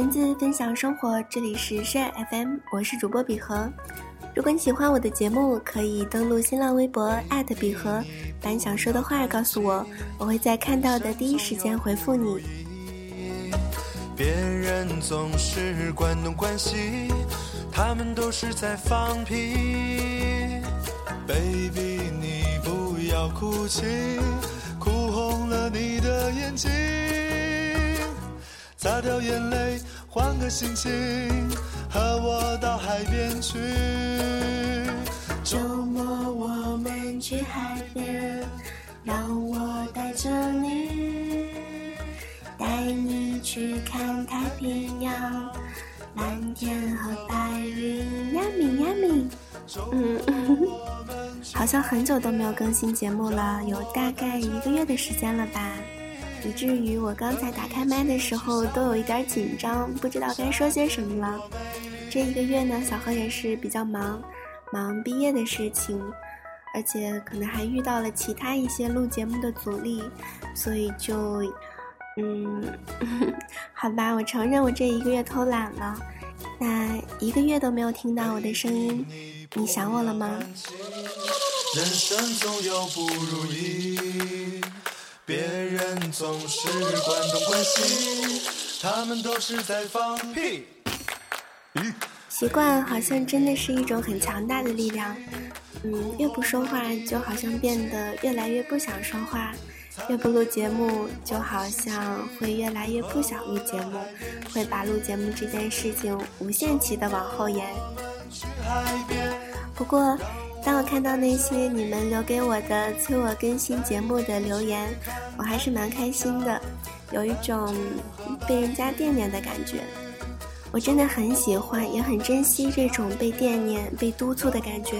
文字分享生活，这里是深爱 FM，我是主播比和。如果你喜欢我的节目，可以登录新浪微博比和，把你想说的话告诉我，我会在看到的第一时间回复你。别人总是关东关西，他们都是在放屁。Baby，你不要哭泣，哭红了你的眼睛。擦掉眼泪，换个心情，和我到海边去。周末我们去海边，让我带着你，带你去看太平洋，蓝天和白云。呀米呀米，嗯，好像很久都没有更新节目了，有大概一个月的时间了吧。以至于我刚才打开麦的时候都有一点紧张，不知道该说些什么了。这一个月呢，小何也是比较忙，忙毕业的事情，而且可能还遇到了其他一些录节目的阻力，所以就，嗯，好吧，我承认我这一个月偷懒了。那一个月都没有听到我的声音，你想我了吗？人生总有不如意。别人总是关东关西，他们都是在放屁。习惯好像真的是一种很强大的力量。嗯，越不说话，就好像变得越来越不想说话；越不录节目，就好像会越来越不想录节目，会把录节目这件事情无限期的往后延。不过。当我看到那些你们留给我的催我更新节目的留言，我还是蛮开心的，有一种被人家惦念的感觉。我真的很喜欢，也很珍惜这种被惦念、被督促的感觉。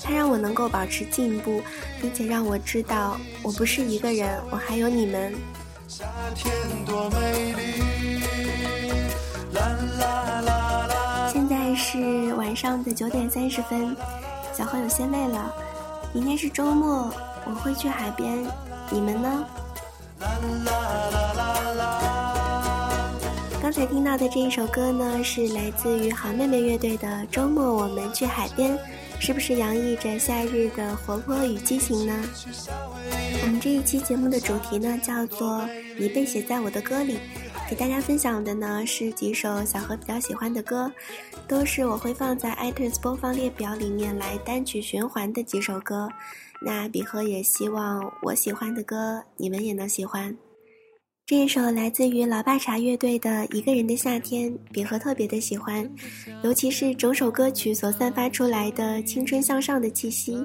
它让我能够保持进步，并且让我知道我不是一个人，我还有你们。现在是晚上的九点三十分。小何有些累了，明天是周末，我会去海边，你们呢？刚才听到的这一首歌呢，是来自于好妹妹乐队的《周末我们去海边》，是不是洋溢着夏日的活泼与激情呢？我们这一期节目的主题呢，叫做“你被写在我的歌里”。给大家分享的呢是几首小何比较喜欢的歌，都是我会放在 iTunes 播放列表里面来单曲循环的几首歌。那比和也希望我喜欢的歌你们也能喜欢。这一首来自于老爸茶乐队的《一个人的夏天》，比和特别的喜欢，尤其是整首歌曲所散发出来的青春向上的气息，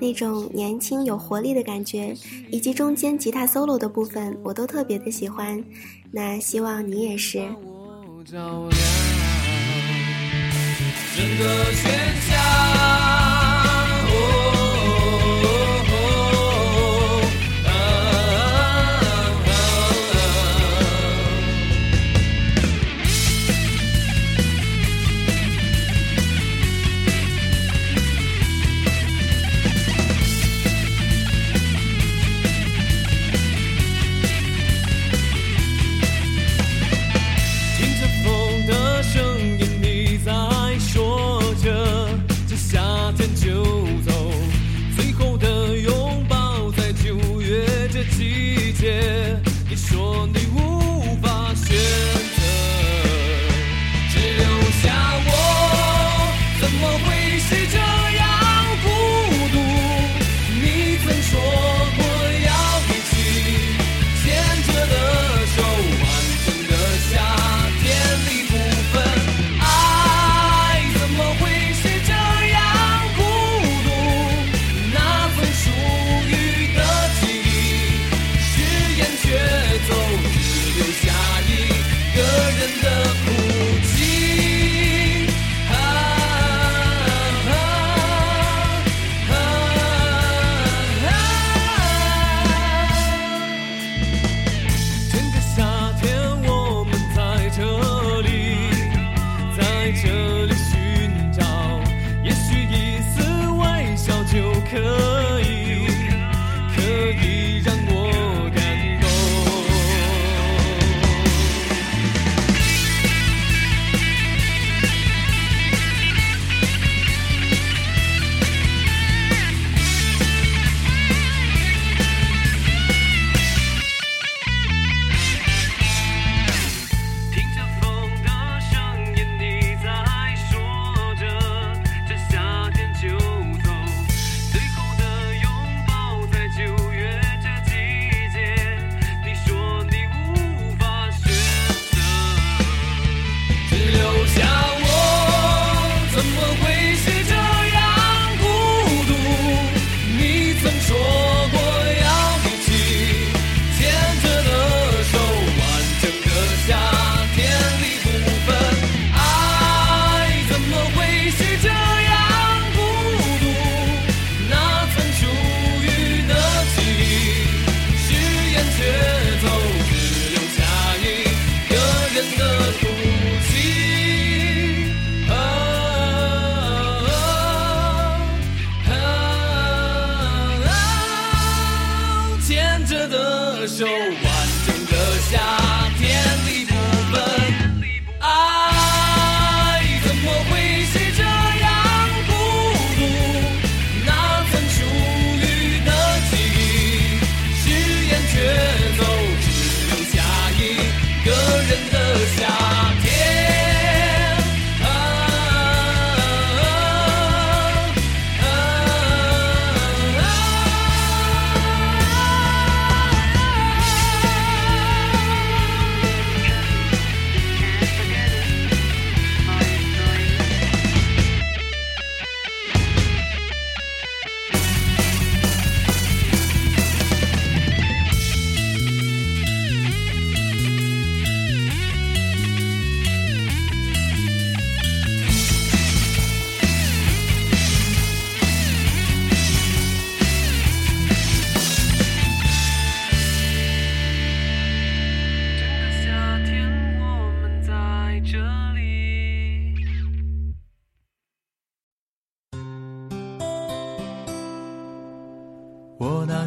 那种年轻有活力的感觉，以及中间吉他 solo 的部分，我都特别的喜欢。那希望你也是。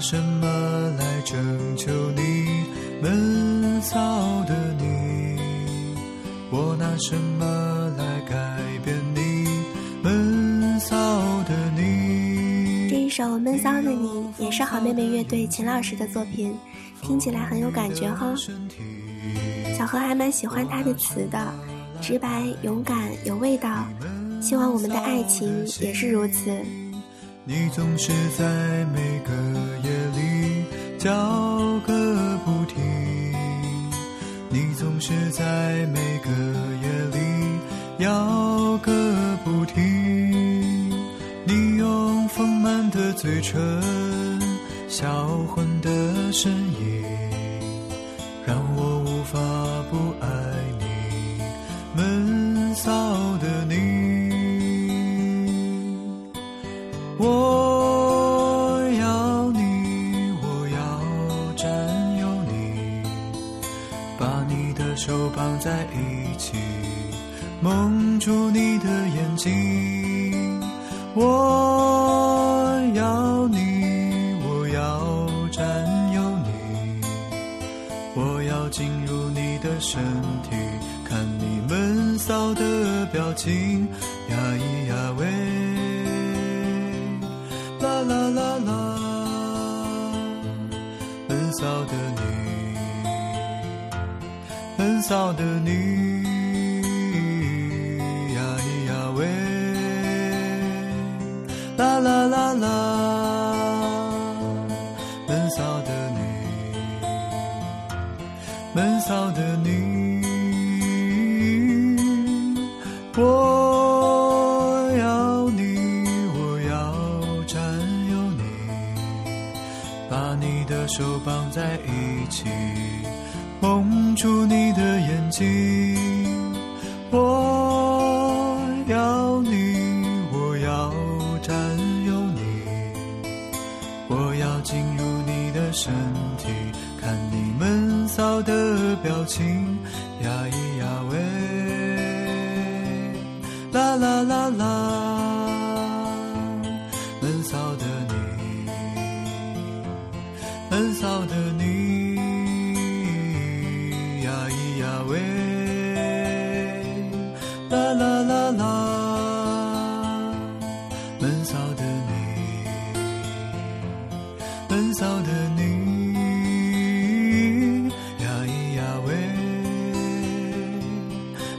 什么来拯救你？闷骚的你，我拿什么来改变你？闷骚的你。这一首《闷骚的你》也是好妹妹乐队秦老师的作品，听起来很有感觉哈。小何还蛮喜欢他的词的，直白、勇敢、有味道。希望我们的爱情也是如此。你总是在每个夜里叫个不停，你总是在每个夜里摇个不停。你用丰满的嘴唇，销魂的身影，手绑在一起，蒙住你的眼睛。我要你，我要占有你，我要进入你的身体，看你闷骚的表情，闷骚的你，呀咿呀喂，啦啦啦啦，闷骚的你，闷骚的你，我要你，我要占有你，把你的。手绑在一起，进入你的身体，看你闷骚的表情，呀咿呀喂，啦啦啦啦，闷骚的你。闷骚的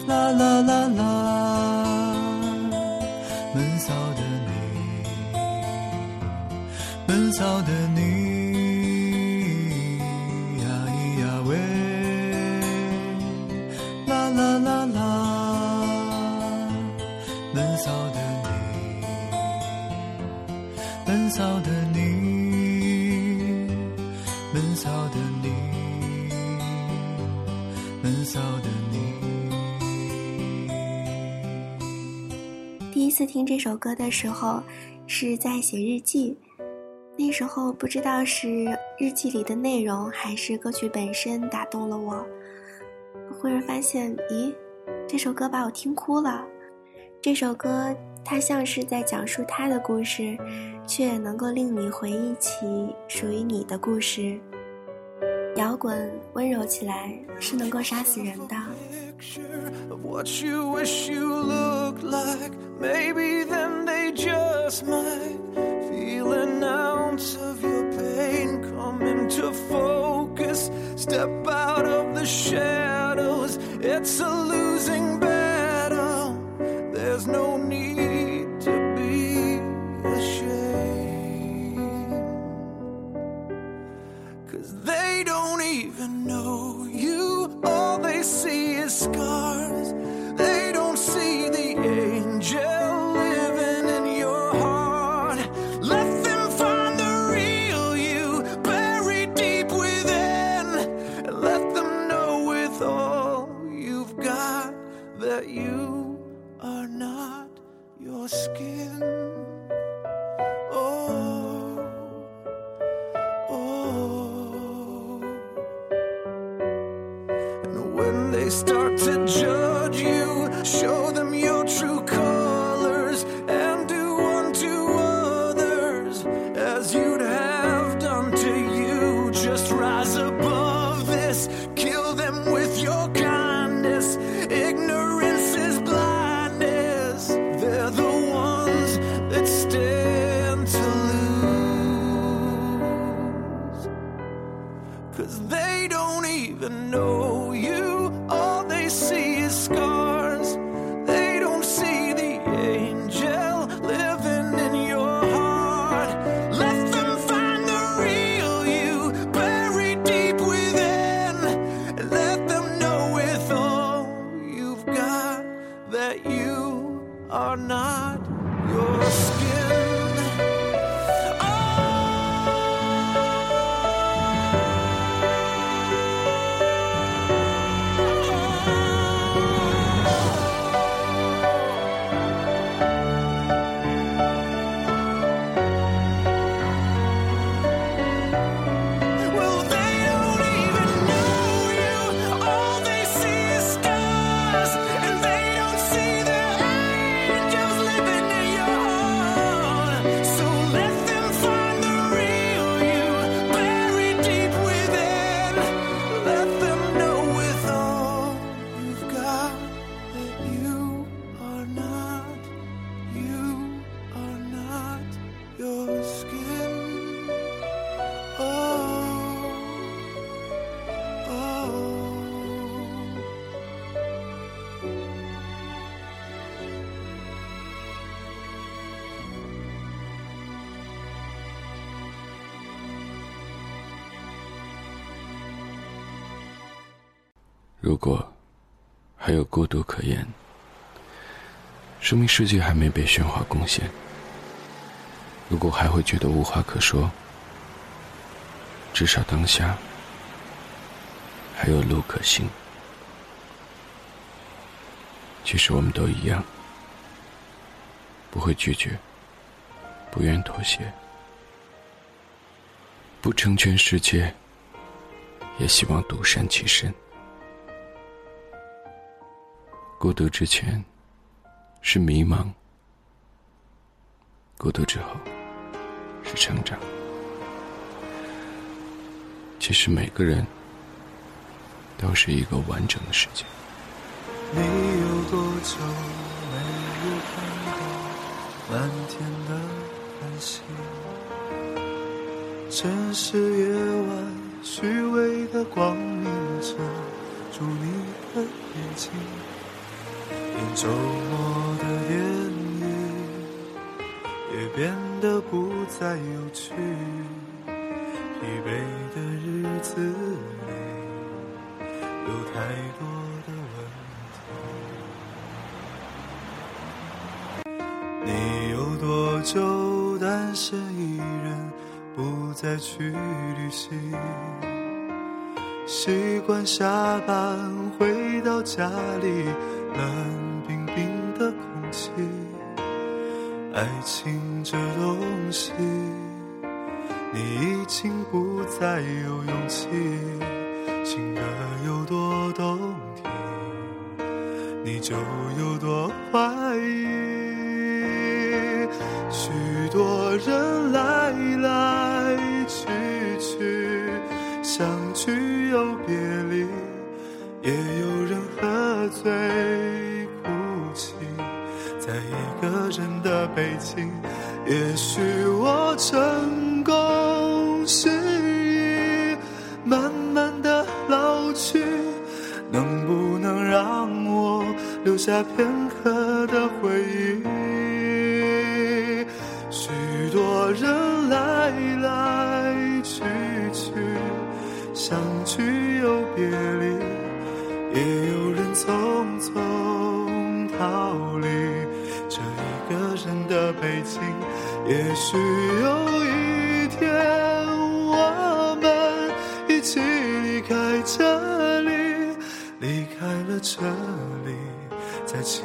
啦啦啦啦，听这首歌的时候，是在写日记。那时候不知道是日记里的内容，还是歌曲本身打动了我。忽然发现，咦，这首歌把我听哭了。这首歌。它像是在讲述他的故事，却能够令你回忆起属于你的故事。摇滚温柔起来是能够杀死人的。start to 如果还有孤独可言，说明世界还没被喧哗攻陷。如果还会觉得无话可说，至少当下还有路可行。其实我们都一样，不会拒绝，不愿妥协，不成全世界，也希望独善其身。孤独之前是迷茫，孤独之后是成长。其实每个人都是一个完整的世界。你有多久没有看到满天的繁星？城市夜晚虚伪的光明遮住你的眼睛，连周末的电影也变得不再有趣。疲惫的日子里，有太多的问题。你有多久单身一人，不再去旅行？习惯下班回到家里，冷冰冰的空气。爱情这东西，你已经不再有勇气。情歌有多动听，你就有多怀疑。许多人来人的背景。也许我成功失意，慢慢的老去，能不能让我留下片刻的回忆？许多人来来去去，相聚又别离，也有人匆匆逃离的北京。也许有一天，我们一起离开这里，离开了这里，再见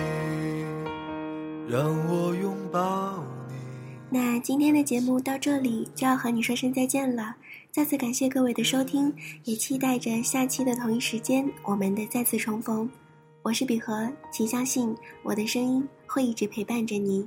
让我拥抱。那今天的节目到这里就要和你说声再见了，再次感谢各位的收听，也期待着下期的同一时间我们的再次重逢。我是比和，请相信我的声音会一直陪伴着你。